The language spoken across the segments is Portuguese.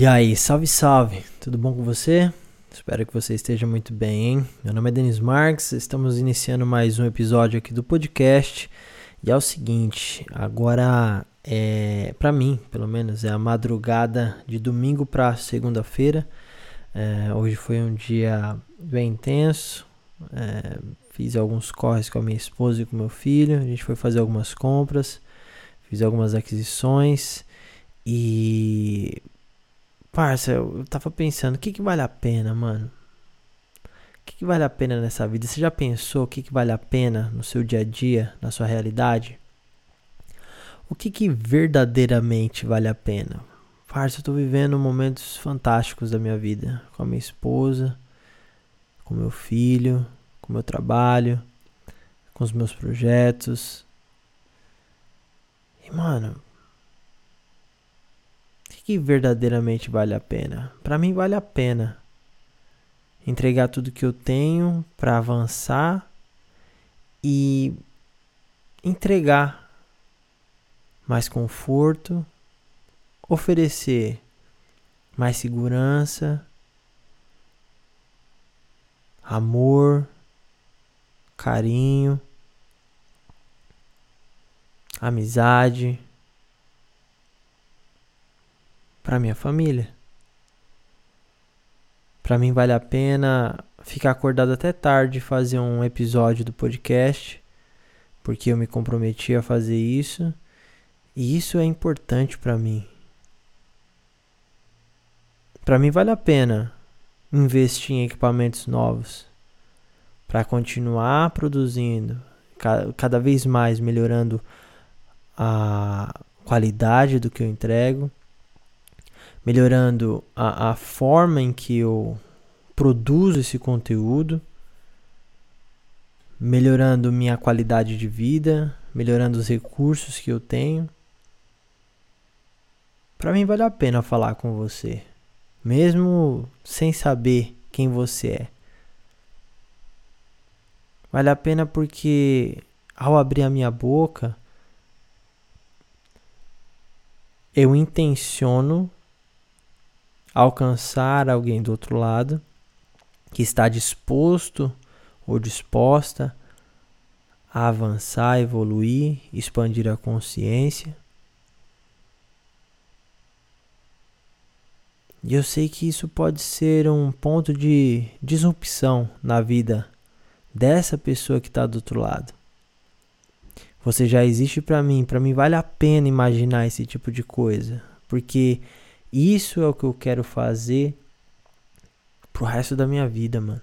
E aí, salve, salve! Tudo bom com você? Espero que você esteja muito bem, hein? Meu nome é Denis Marques, estamos iniciando mais um episódio aqui do podcast. E é o seguinte, agora é, para mim, pelo menos, é a madrugada de domingo para segunda-feira. É, hoje foi um dia bem intenso. É, fiz alguns corres com a minha esposa e com meu filho. A gente foi fazer algumas compras, fiz algumas aquisições e Parça, eu tava pensando, o que que vale a pena, mano? O que que vale a pena nessa vida? Você já pensou o que que vale a pena no seu dia a dia, na sua realidade? O que que verdadeiramente vale a pena? Parça, eu tô vivendo momentos fantásticos da minha vida, com a minha esposa, com meu filho, com meu trabalho, com os meus projetos. E, mano, que verdadeiramente vale a pena? Para mim vale a pena entregar tudo que eu tenho para avançar e entregar mais conforto, oferecer mais segurança, amor, carinho, amizade para minha família. Para mim vale a pena ficar acordado até tarde fazer um episódio do podcast, porque eu me comprometi a fazer isso, e isso é importante para mim. Para mim vale a pena investir em equipamentos novos para continuar produzindo, cada vez mais melhorando a qualidade do que eu entrego melhorando a, a forma em que eu produzo esse conteúdo, melhorando minha qualidade de vida, melhorando os recursos que eu tenho. Para mim vale a pena falar com você, mesmo sem saber quem você é. Vale a pena porque ao abrir a minha boca, eu intenciono alcançar alguém do outro lado que está disposto ou disposta a avançar, evoluir, expandir a consciência. E eu sei que isso pode ser um ponto de disrupção na vida dessa pessoa que está do outro lado. Você já existe para mim, para mim vale a pena imaginar esse tipo de coisa, porque isso é o que eu quero fazer pro resto da minha vida, mano.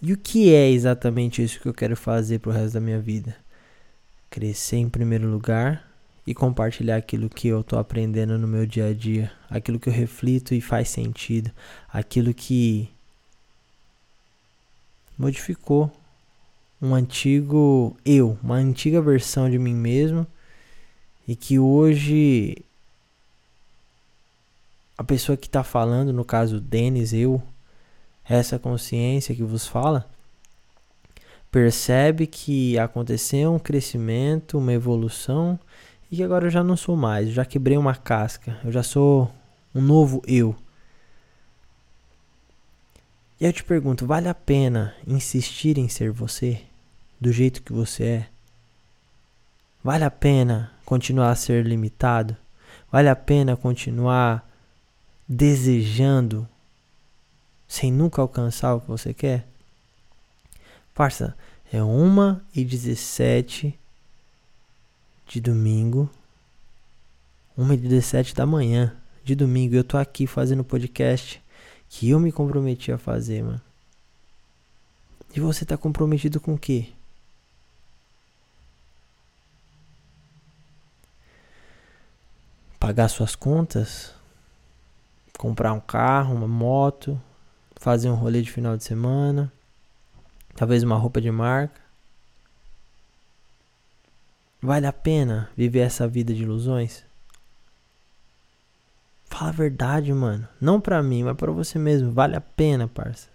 E o que é exatamente isso que eu quero fazer pro resto da minha vida? Crescer em primeiro lugar e compartilhar aquilo que eu tô aprendendo no meu dia a dia, aquilo que eu reflito e faz sentido, aquilo que modificou um antigo eu, uma antiga versão de mim mesmo e que hoje a pessoa que está falando, no caso Denis, eu, essa consciência que vos fala, percebe que aconteceu um crescimento, uma evolução e que agora eu já não sou mais, eu já quebrei uma casca, eu já sou um novo eu. E eu te pergunto, vale a pena insistir em ser você, do jeito que você é? Vale a pena continuar a ser limitado? Vale a pena continuar desejando sem nunca alcançar o que você quer? Parça, é 1 e 17 de domingo. 1 e 17 da manhã de domingo. Eu tô aqui fazendo podcast que eu me comprometi a fazer, mano. E você tá comprometido com o quê? Pagar suas contas? Comprar um carro, uma moto, fazer um rolê de final de semana, talvez uma roupa de marca. Vale a pena viver essa vida de ilusões? Fala a verdade, mano. Não pra mim, mas pra você mesmo. Vale a pena, parça.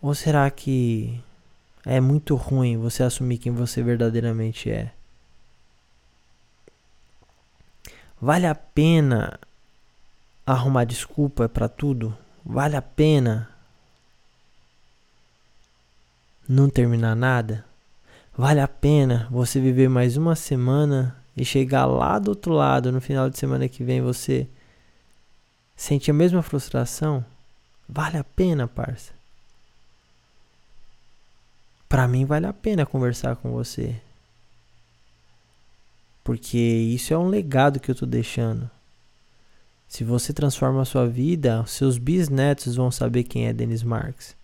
Ou será que É muito ruim você assumir quem você verdadeiramente é. Vale a pena arrumar desculpa para tudo? Vale a pena não terminar nada? Vale a pena você viver mais uma semana e chegar lá do outro lado no final de semana que vem você sentir a mesma frustração? Vale a pena, parça? Para mim vale a pena conversar com você. Porque isso é um legado que eu tô deixando. Se você transforma a sua vida, seus bisnetos vão saber quem é Denis Marx.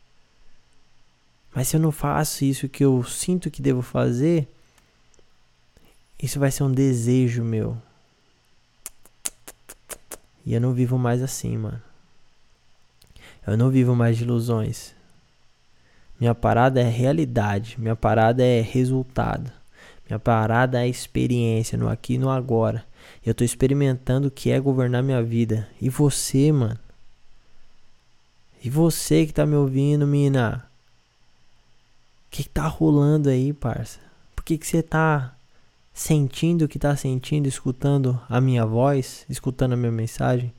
Mas se eu não faço isso que eu sinto que devo fazer, isso vai ser um desejo meu. E eu não vivo mais assim, mano. Eu não vivo mais de ilusões. Minha parada é realidade, minha parada é resultado. Minha parada é experiência no aqui e no agora. Eu tô experimentando o que é governar minha vida. E você, mano? E você que tá me ouvindo, mina? O que, que tá rolando aí, parça? Por que, que você tá sentindo o que tá sentindo, escutando a minha voz, escutando a minha mensagem?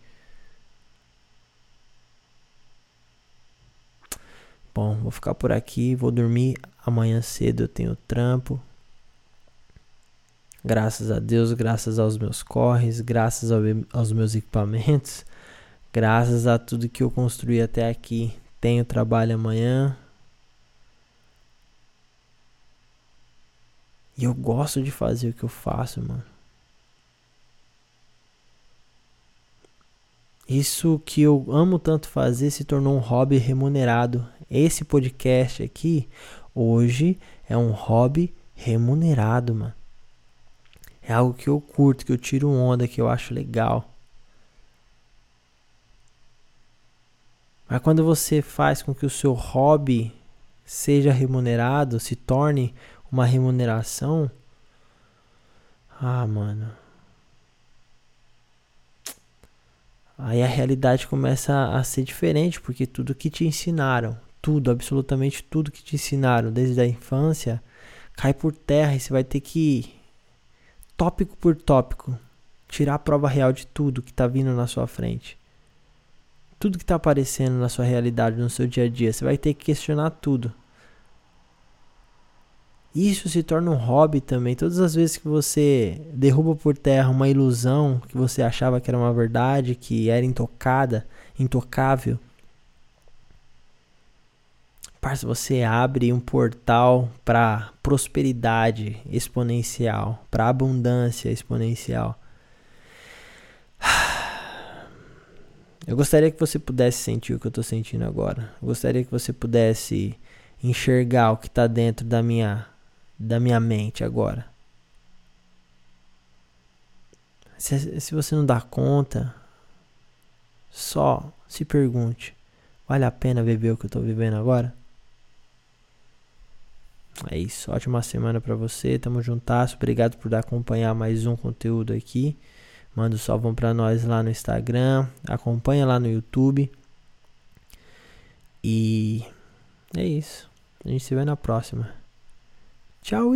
Bom, vou ficar por aqui, vou dormir. Amanhã cedo eu tenho trampo. Graças a Deus, graças aos meus corres, graças ao, aos meus equipamentos, graças a tudo que eu construí até aqui. Tenho trabalho amanhã. E eu gosto de fazer o que eu faço, mano. Isso que eu amo tanto fazer se tornou um hobby remunerado. Esse podcast aqui, hoje, é um hobby remunerado, mano. É algo que eu curto, que eu tiro onda, que eu acho legal. Mas quando você faz com que o seu hobby seja remunerado, se torne uma remuneração, ah, mano, Aí a realidade começa a ser diferente, porque tudo que te ensinaram, tudo, absolutamente tudo que te ensinaram desde a infância, cai por terra e você vai ter que, tópico por tópico, tirar a prova real de tudo que está vindo na sua frente. Tudo que está aparecendo na sua realidade, no seu dia a dia, você vai ter que questionar tudo. Isso se torna um hobby também. Todas as vezes que você derruba por terra uma ilusão que você achava que era uma verdade, que era intocada, intocável, parça, você abre um portal para prosperidade exponencial, para abundância exponencial. Eu gostaria que você pudesse sentir o que eu estou sentindo agora. Eu gostaria que você pudesse enxergar o que está dentro da minha da minha mente agora. Se, se você não dá conta, só se pergunte: vale a pena viver o que eu estou vivendo agora? É isso, ótima semana para você, tamo juntas, obrigado por acompanhar mais um conteúdo aqui. Manda um salvão pra nós lá no Instagram, acompanha lá no YouTube. E é isso. A gente se vê na próxima. Tchau!